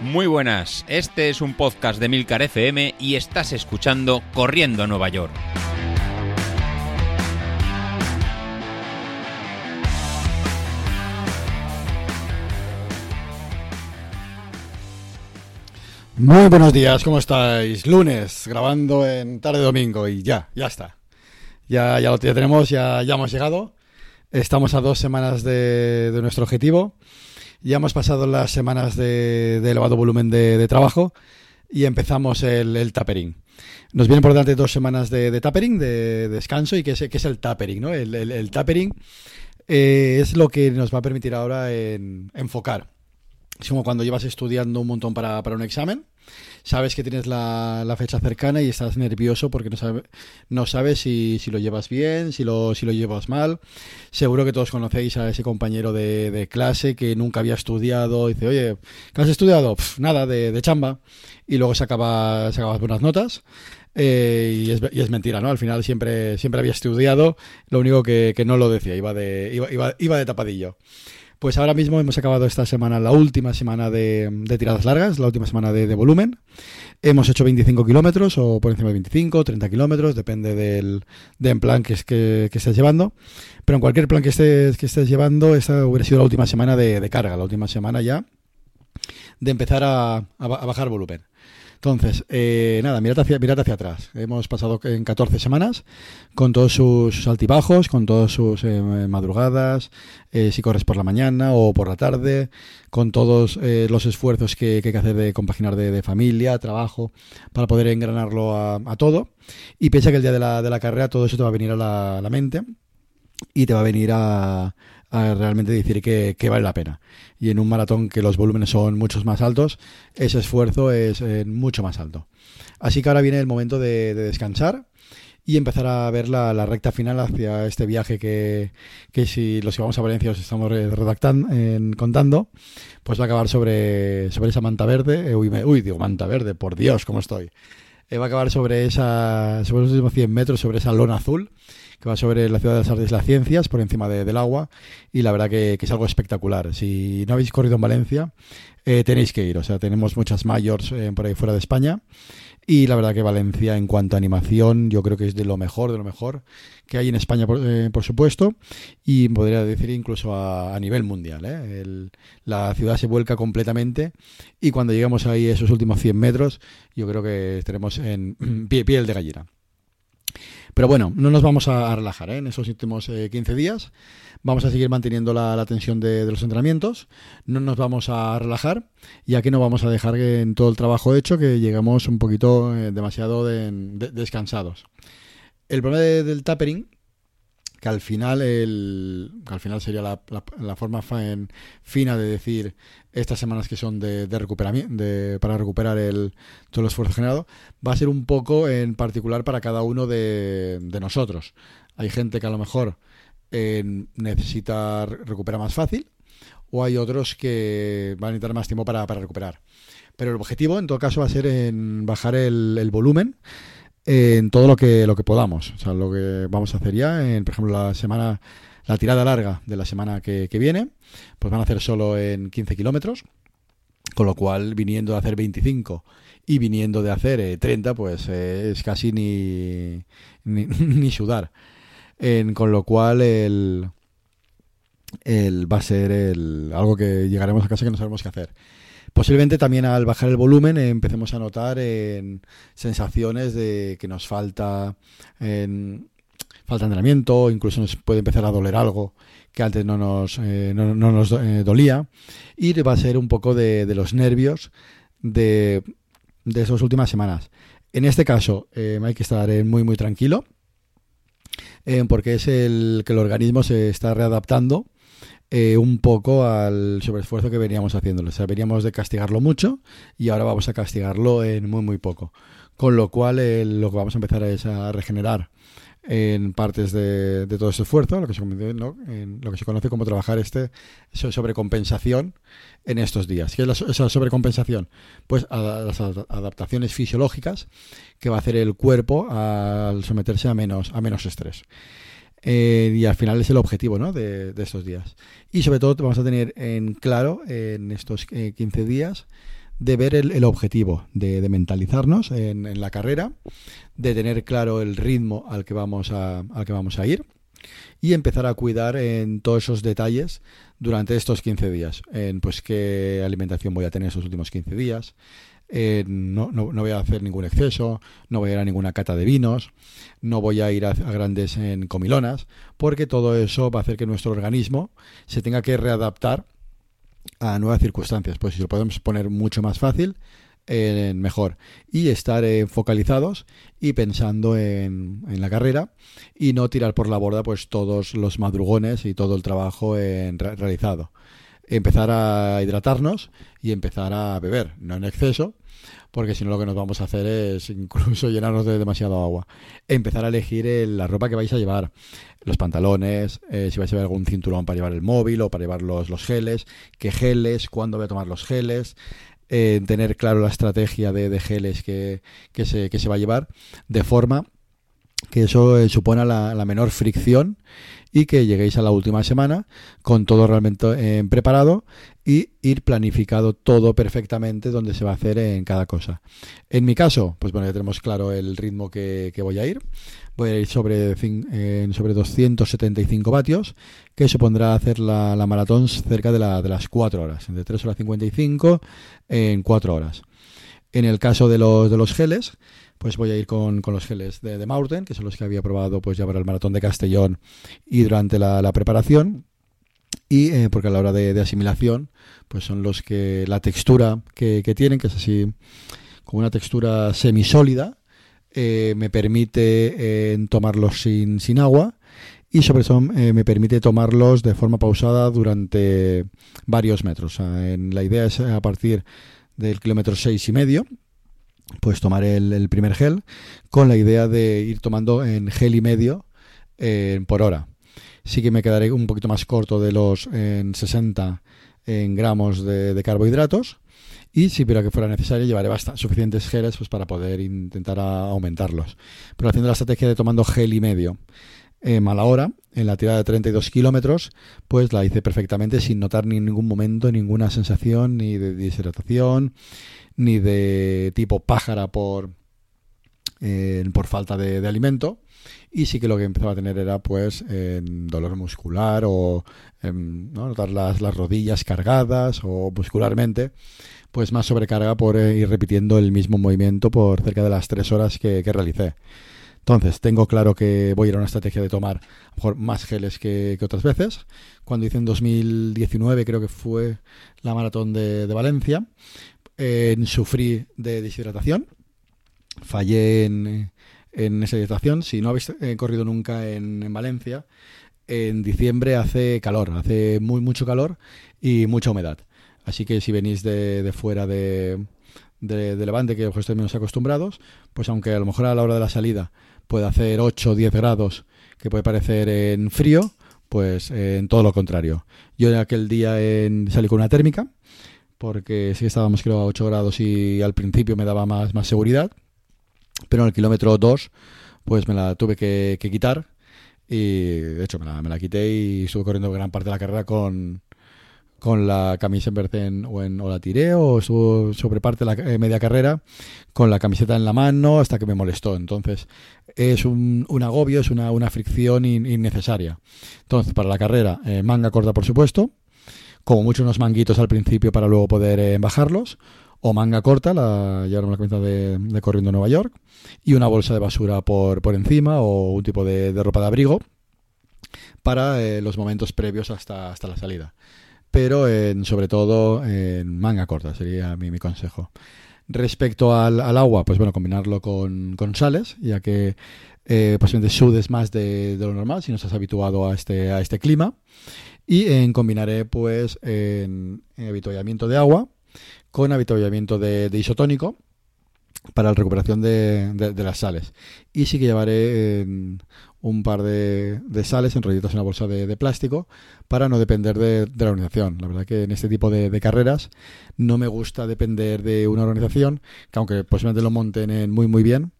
Muy buenas, este es un podcast de Milcar FM y estás escuchando Corriendo a Nueva York. Muy buenos días, ¿cómo estáis? Lunes, grabando en tarde domingo y ya, ya está. Ya, ya lo tenemos, ya, ya hemos llegado. Estamos a dos semanas de nuestro objetivo. Ya hemos pasado las semanas de, elevado volumen de, trabajo y empezamos el, tapering. Nos vienen por delante dos semanas de, tapering, de, descanso, y que es, es el tapering, ¿no? El, tapering eh, es lo que nos va a permitir ahora en, enfocar es como cuando llevas estudiando un montón para un examen, sabes que tienes la, fecha cercana y estás nervioso porque no, no sabes si, lo llevas bien, si lo, si lo llevas mal. Seguro que todos conocéis a ese compañero de, clase que nunca había estudiado. Y dice, oye, ¿qué has estudiado? Nada, de, de, chamba. Y luego sacaba, sacaba buenas notas. Eh, y, es, y, es, mentira, ¿no? Al final siempre, siempre había estudiado, lo único que, no lo decía, iba de, iba, iba de tapadillo. Pues ahora mismo hemos acabado esta semana, la última semana de, de tiradas largas, la última semana de, volumen. Hemos hecho 25 kilómetros o por encima de 25, 30 kilómetros, depende del, plan que, que, que, estés llevando. Pero en cualquier plan que estés, que estés llevando, esta hubiera sido la última semana de, carga, la última semana ya de empezar a bajar volumen. Entonces, eh, nada, mirad hacia, mirad hacia atrás. Hemos pasado en 14 semanas con todos sus, altibajos, con todas sus eh, madrugadas, eh, si corres por la mañana o por la tarde, con todos eh, los esfuerzos que, que, hay que hacer de compaginar de, familia, trabajo, para poder engranarlo a, todo. Y piensa que el día de la, de la carrera todo eso te va a venir a la mente y te va a venir a, a realmente decir que, que, vale la pena. Y en un maratón que los volúmenes son muchos más altos, ese esfuerzo es eh, mucho más alto. Así que ahora viene el momento de, de descansar y empezar a ver la, la, recta final hacia este viaje que, que si los que vamos a Valencia os estamos redactando, en, contando, pues va a acabar sobre, sobre esa manta verde. Eh, uy, me, uy, digo manta verde, por Dios, ¿cómo estoy? Eh, va a acabar sobre esa sobre los últimos 100 metros, sobre esa lona azul que va sobre la ciudad de las artes y las ciencias, por encima de, del agua, y la verdad que, es algo espectacular. Si no habéis corrido en Valencia, eh, tenéis que ir. O sea, tenemos muchas mayors eh, por ahí fuera de España, y la verdad que Valencia, en cuanto a animación, yo creo que es de lo mejor, de lo mejor que hay en España, por, eh, por supuesto, y podría decir incluso a, nivel mundial. la ciudad se vuelca completamente, y cuando llegamos ahí esos últimos 100 metros, yo creo que estaremos en pie, piel de gallina. Pero bueno, no nos vamos a, relajar ¿eh? en esos últimos eh, 15 días. Vamos a seguir manteniendo la, la tensión de, los entrenamientos. No nos vamos a relajar y aquí no vamos a dejar que en todo el trabajo hecho que llegamos un poquito eh, demasiado de, de, descansados. El problema de, del tapering que al final el que al final sería la, forma fin, fina de decir estas semanas que son de, de recuperamiento de, para recuperar el todo el esfuerzo generado va a ser un poco en particular para cada uno de, de nosotros hay gente que a lo mejor eh, necesita recuperar más fácil o hay otros que van a necesitar más tiempo para, para recuperar pero el objetivo en todo caso va a ser en bajar el, el volumen en todo lo que lo que podamos. O sea, lo que vamos a hacer ya, en, por ejemplo, la semana, la tirada larga de la semana que, viene, pues van a hacer solo en 15 kilómetros, con lo cual viniendo de hacer 25 y viniendo de hacer eh, 30, pues eh, es casi ni, ni, ni sudar. Con lo cual el, el va a ser el, algo que llegaremos a casa que no sabemos qué hacer. Posiblemente también al bajar el volumen eh, empecemos a notar en sensaciones de que nos falta falta entrenamiento, incluso nos puede empezar a doler algo que antes no nos, eh, no, no, nos eh, dolía y va a ser un poco de, de los nervios de, de esas últimas semanas. En este caso eh, hay que estar muy muy tranquilo eh, porque es el que el organismo se está readaptando eh, un poco al sobreesfuerzo que veníamos haciéndolo. O sea, veníamos de castigarlo mucho y ahora vamos a castigarlo en muy, muy poco. Con lo cual, eh, lo que vamos a empezar es a regenerar en partes de, de todo ese esfuerzo, lo que, se, ¿no? en lo que se conoce como trabajar este sobrecompensación en estos días. ¿Qué es la, esa sobrecompensación? Pues las adaptaciones fisiológicas que va a hacer el cuerpo al someterse a menos, a menos estrés. Eh, y al final es el objetivo ¿no? de, de, estos días. Y sobre todo vamos a tener en claro en estos eh, 15 días de ver el, objetivo, de, mentalizarnos en, la carrera, de tener claro el ritmo al que vamos a, al que vamos a ir y empezar a cuidar en todos esos detalles durante estos 15 días. En pues qué alimentación voy a tener esos últimos 15 días. no, no, voy a hacer ningún exceso, no voy a ir a ninguna cata de vinos, no voy a ir a, grandes en comilonas, porque todo eso va a hacer que nuestro organismo se tenga que readaptar a nuevas circunstancias. Pues si lo podemos poner mucho más fácil, mejor y estar eh, focalizados y pensando en, la carrera y no tirar por la borda pues todos los madrugones y todo el trabajo en, realizado empezar a hidratarnos y empezar a beber no en exceso porque si no lo que nos vamos a hacer es incluso llenarnos de demasiado agua. Empezar a elegir la ropa que vais a llevar, los pantalones, eh, si vais a llevar algún cinturón para llevar el móvil o para llevar los, los geles, qué geles, cuándo voy a tomar los geles, eh, tener claro la estrategia de, geles que, se, que se va a llevar, de forma que eso eh, la, menor fricción y que lleguéis a la última semana con todo realmente eh, preparado y ir planificado todo perfectamente donde se va a hacer en cada cosa. En mi caso, pues bueno, ya tenemos claro el ritmo que, voy a ir. Voy a ir sobre, sobre 275 vatios, que supondrá hacer la, maratón cerca de, la, de las 4 horas, entre 3 horas 55 en 4 horas. En el caso de los, de los geles, pues voy a ir con, los geles de, de Maurten, que son los que había probado pues ya para el maratón de Castellón y durante la, preparación. Y eh, porque a la hora de, asimilación, pues son los que la textura que, tienen, que es así como una textura semisólida, eh, me permite eh, tomarlos sin, sin agua y sobre eso me permite tomarlos de forma pausada durante varios metros. en, la idea es a partir del kilómetro seis y medio pues tomar el, primer gel con la idea de ir tomando en gel y medio eh, por hora. Sí que me quedaré un poquito más corto de los en 60 en gramos de, carbohidratos y si pero que fuera necesario llevaré suficientes geles pues para poder intentar aumentarlos. Pero haciendo la estrategia de tomando gel y medio eh, mala hora, en la tirada de 32 kilómetros, pues la hice perfectamente sin notar ni en ningún momento ninguna sensación ni de deshidratación, ni de tipo pájara por, eh, por falta de, alimento. Y sí que lo que empezaba a tener era pues dolor muscular o notar las, las, rodillas cargadas o muscularmente pues más sobrecarga por eh, ir repitiendo el mismo movimiento por cerca de las tres horas que, realicé. Entonces, tengo claro que voy a ir a una estrategia de tomar mejor más geles que, otras veces. Cuando hice en 2019, creo que fue la maratón de, de Valencia, en sufrí de deshidratación. Fallé en, esa hidratación. Si no habéis eh, corrido nunca en, Valencia, en diciembre hace calor, hace muy mucho calor y mucha humedad. Así que si venís de, fuera de, de, Levante, que estéis menos acostumbrados, pues aunque a lo mejor a la hora de la salida puede hacer 8 o 10 grados, que puede parecer en frío, pues en todo lo contrario. Yo en aquel día en, salí con una térmica porque sí estábamos creo a 8 grados y al principio me daba más, más seguridad, pero en el kilómetro 2 pues me la tuve que, quitar y de hecho me la, me la, quité y estuve corriendo gran parte de la carrera con, con la camisa en verde o, en, o la tiré o estuvo sobre parte de la eh, media carrera con la camiseta en la mano hasta que me molestó. Entonces es un, un agobio, es una, una fricción innecesaria. Entonces para la carrera, eh, manga corta por supuesto, como mucho unos manguitos al principio para luego poder eh, bajarlos, o manga corta, la, ya la cuenta de, corriendo Nueva York, y una bolsa de basura por, por encima o un tipo de, ropa de abrigo para eh, los momentos previos hasta, hasta la salida. Pero en, sobre todo en manga corta sería mi, mi consejo. Respecto al, agua, pues bueno, combinarlo con, con sales, ya que eh, posiblemente sudes más de, de, lo normal si no estás habituado a este, a este clima. Y en, combinaré pues en, habituallamiento de agua con habituallamiento de, isotónico para la recuperación de, las sales. Y sí que llevaré un par de, sales enrolladas en una bolsa de, plástico para no depender de, la organización. La verdad que en este tipo de, carreras no me gusta depender de una organización, que aunque posiblemente lo monten muy muy bien,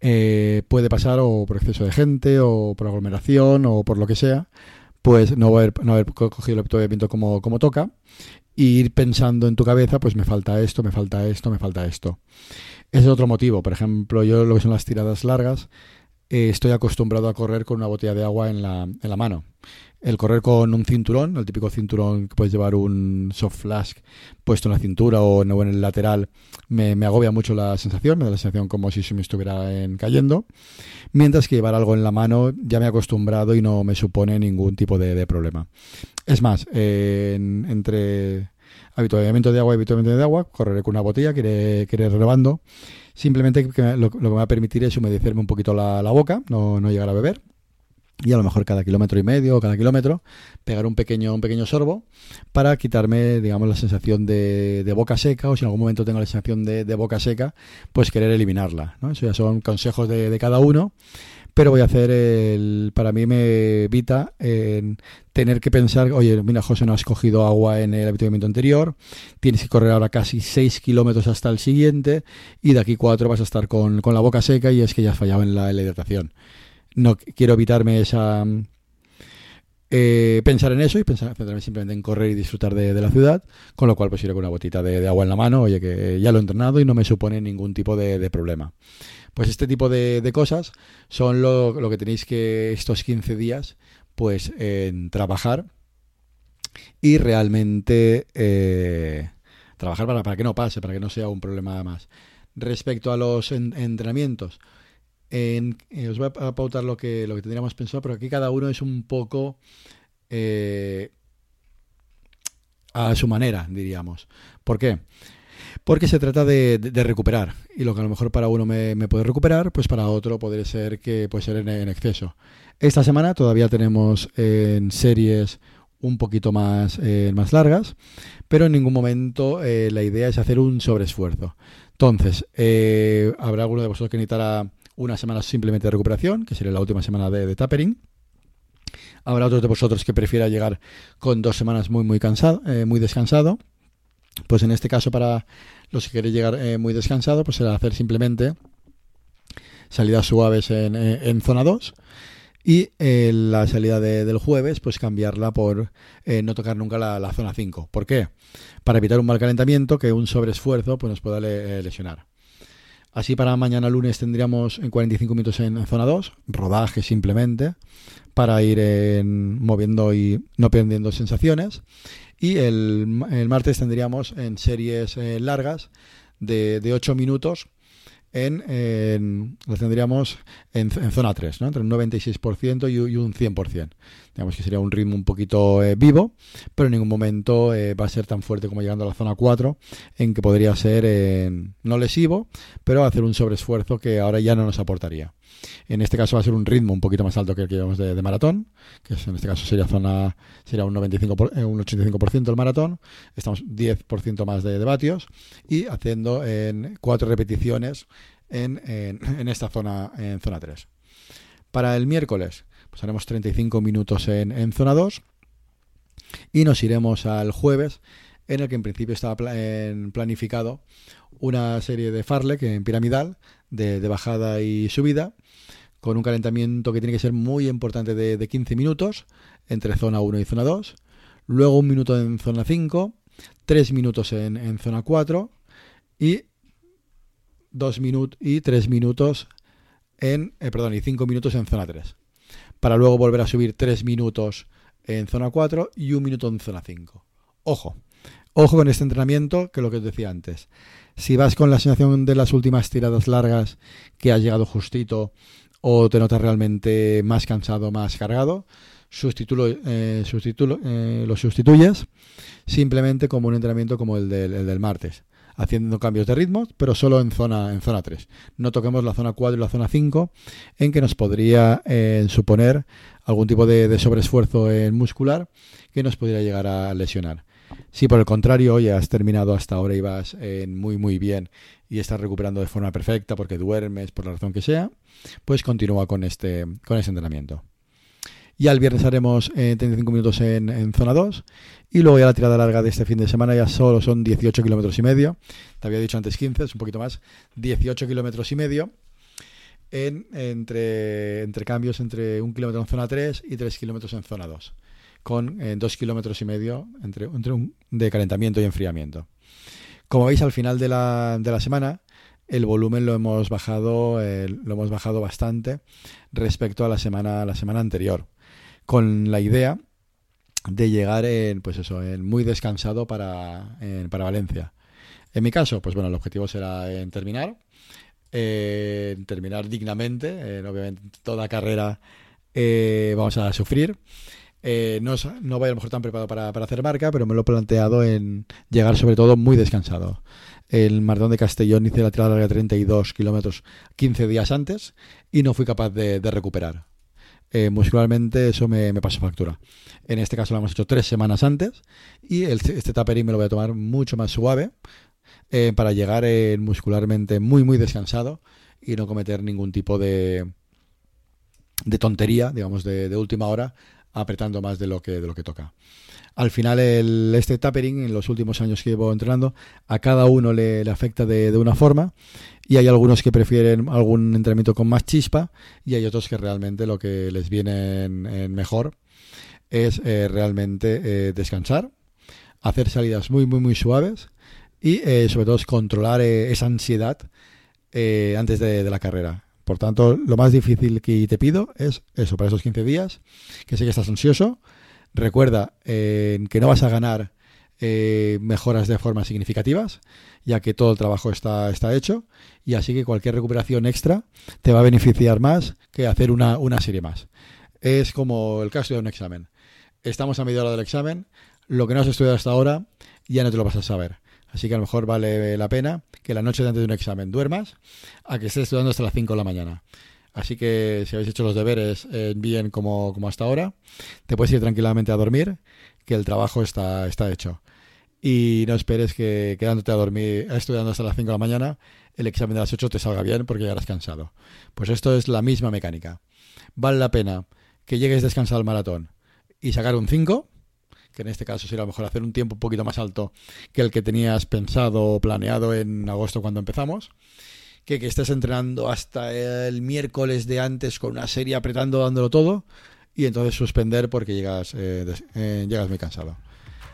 eh, puede pasar o por exceso de gente o por aglomeración o por lo que sea pues no haber, no haber cogido el habituamiento como, como toca e ir pensando en tu cabeza, pues me falta esto, me falta esto, me falta esto. Ese es otro motivo. Por ejemplo, yo lo que son las tiradas largas, eh, estoy acostumbrado a correr con una botella de agua en la, en la mano. El correr con un cinturón, el típico cinturón que puedes llevar un soft flask puesto en la cintura o en, el lateral, me, agobia mucho la sensación, me da la sensación como si se me estuviera cayendo. Mientras que llevar algo en la mano ya me he acostumbrado y no me supone ningún tipo de, problema. Es más, entre habituamiento de agua y habituamiento de agua, correré con una botella que iré, que relevando Simplemente lo, que me va a permitir es humedecerme un poquito la, boca, no, no, llegar a beber. Y a lo mejor cada kilómetro y medio o cada kilómetro pegar un pequeño, un pequeño sorbo para quitarme, digamos, la sensación de, boca seca o si en algún momento tengo la sensación de, boca seca, pues querer eliminarla. ¿no? Eso ya son consejos de, de cada uno pero voy a hacer el. Para mí me evita tener que pensar, oye, mira, José, no has cogido agua en el habituamiento anterior, tienes que correr ahora casi 6 kilómetros hasta el siguiente y de aquí 4 vas a estar con, la boca seca y es que ya has fallado en la, hidratación. No quiero evitarme esa. Eh, pensar en eso y pensar centrarme simplemente en correr y disfrutar de, la ciudad, con lo cual pues iré con una botita de, agua en la mano, oye que ya lo he entrenado y no me supone ningún tipo de problema. Pues este tipo de, cosas son lo, que tenéis que estos 15 días pues en trabajar y realmente eh, trabajar para, para, que no pase, para que no sea un problema más. Respecto a los entrenamientos, eh, os voy a pautar lo que, lo que tendríamos pensado, pero aquí cada uno es un poco eh, a su manera, diríamos. ¿Por qué? porque se trata de, recuperar. Y lo que a lo mejor para uno me, puede recuperar, pues para otro puede ser que puede ser en, exceso. Esta semana todavía tenemos en series un poquito más, eh, más largas, pero en ningún momento la idea es hacer un sobreesfuerzo. Entonces, habrá alguno de vosotros que necesitará una semana simplemente de recuperación, que sería la última semana de, tapering. Habrá otros de vosotros que prefiera llegar con dos semanas muy, muy cansado, muy descansado. Pues en este caso, para los que queréis llegar eh, muy descansado, pues será hacer simplemente salidas suaves en, eh, zona 2 y eh, la salida del jueves, pues cambiarla por no tocar nunca la, zona 5. ¿Por qué? Para evitar un mal calentamiento que un sobreesfuerzo pues, nos pueda lesionar. Así para mañana lunes tendríamos en 45 minutos en zona 2, rodaje simplemente, para ir moviendo y no perdiendo sensaciones. Y el, martes tendríamos en series eh, largas de, de 8 minutos en, en tendríamos en, zona 3, ¿no? entre un 96% y, un 100%. Digamos que sería un ritmo un poquito eh, vivo, pero en ningún momento eh, va a ser tan fuerte como llegando a la zona 4, en que podría ser no lesivo, pero hacer un sobreesfuerzo que ahora ya no nos aportaría. En este caso va a ser un ritmo un poquito más alto que el que llevamos de, maratón, que en este caso sería zona sería un 95 eh, un 85% el maratón. Estamos 10% más de, de, vatios y haciendo en cuatro repeticiones en, en, esta zona en zona 3. Para el miércoles pues haremos 35 minutos en, en zona 2 y nos iremos al jueves en el que en principio estaba planificado una serie de farlek en piramidal de, bajada y subida con un calentamiento que tiene que ser muy importante de, 15 minutos entre zona 1 y zona 2, luego un minuto en zona 5, 3 minutos en, zona 4 y 2 minutos y 3 minutos en eh, perdón, y 5 minutos en zona 3. Para luego volver a subir 3 minutos en zona 4 y un minuto en zona 5. Ojo, Ojo con este entrenamiento, que lo que os decía antes. Si vas con la sensación de las últimas tiradas largas que has llegado justito o te notas realmente más cansado, más cargado, eh, eh, lo sustituyes simplemente como un entrenamiento como el del, martes, haciendo cambios de ritmo, pero solo en zona, en zona 3. No toquemos la zona 4 y la zona 5, en que nos podría eh, suponer algún tipo de, de sobreesfuerzo muscular que nos podría llegar a lesionar. Si por el contrario, ya has terminado hasta ahora y vas eh, muy muy bien y estás recuperando de forma perfecta porque duermes por la razón que sea, pues continúa con este, con este entrenamiento. Y al viernes haremos 35 eh, minutos en, zona 2 y luego ya la tirada larga de este fin de semana ya solo son 18 kilómetros y medio. Te había dicho antes 15, es un poquito más. 18 kilómetros y medio en, entre, entre cambios entre un kilómetro en zona 3 y 3 kilómetros en zona 2. Con eh, dos kilómetros y medio entre, un, de calentamiento y enfriamiento. Como veis al final de la, semana, el volumen lo hemos bajado, eh, lo hemos bajado bastante respecto a la semana, la semana anterior, con la idea de llegar en, pues eso, en muy descansado para, para Valencia. En mi caso, pues bueno, el objetivo será en terminar, en terminar dignamente, obviamente toda carrera eh, vamos a sufrir. Eh, no, no voy a lo mejor tan preparado para, para, hacer marca, pero me lo he planteado en llegar sobre todo muy descansado. El Maratón de Castellón hice la tirada larga 32 kilómetros 15 días antes y no fui capaz de, de recuperar. Eh, muscularmente eso me, me, pasó factura. En este caso lo hemos hecho tres semanas antes y este tapering me lo voy a tomar mucho más suave eh, para llegar muscularmente muy muy descansado y no cometer ningún tipo de, de tontería, digamos, de, de, última hora, apretando más de lo que, de lo que toca. Al final, el, este tapering, en los últimos años que llevo entrenando, a cada uno le, afecta de, de, una forma y hay algunos que prefieren algún entrenamiento con más chispa y hay otros que realmente lo que les viene en, mejor es eh, realmente eh, descansar, hacer salidas muy, muy, muy suaves y eh, sobre todo controlar esa ansiedad antes de, la carrera. Por tanto, lo más difícil que te pido es eso, para esos 15 días, que sé que estás ansioso. Recuerda que no vas a ganar mejoras de forma significativas, ya que todo el trabajo está, está hecho, y así que cualquier recuperación extra te va a beneficiar más que hacer una, una serie más. Es como el caso de un examen. Estamos a media hora del examen, lo que no has estudiado hasta ahora ya no te lo vas a saber. Así que a lo mejor vale la pena que la noche de antes de un examen duermas a que estés estudiando hasta las 5 de la mañana. Así que si habéis hecho los deberes eh, bien como, como, hasta ahora, te puedes ir tranquilamente a dormir, que el trabajo está, está hecho. Y no esperes que quedándote a dormir, estudiando hasta las 5 de la mañana, el examen de las 8 te salga bien porque llegarás cansado. Pues esto es la misma mecánica. Vale la pena que llegues descansado al maratón y sacar un 5 que en este caso sería mejor hacer un tiempo un poquito más alto que el que tenías pensado o planeado en agosto cuando empezamos. Que, que estés entrenando hasta el miércoles de antes con una serie apretando, dándolo todo, y entonces suspender porque llegas, eh, eh, llegas muy cansado.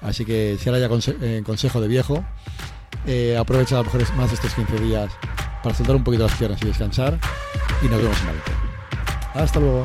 Así que si ahora ya conse eh, consejo de viejo, aprovecha a lo mejor más estos 15 días para soltar un poquito las piernas y descansar, y nos vemos en Marte. Hasta luego.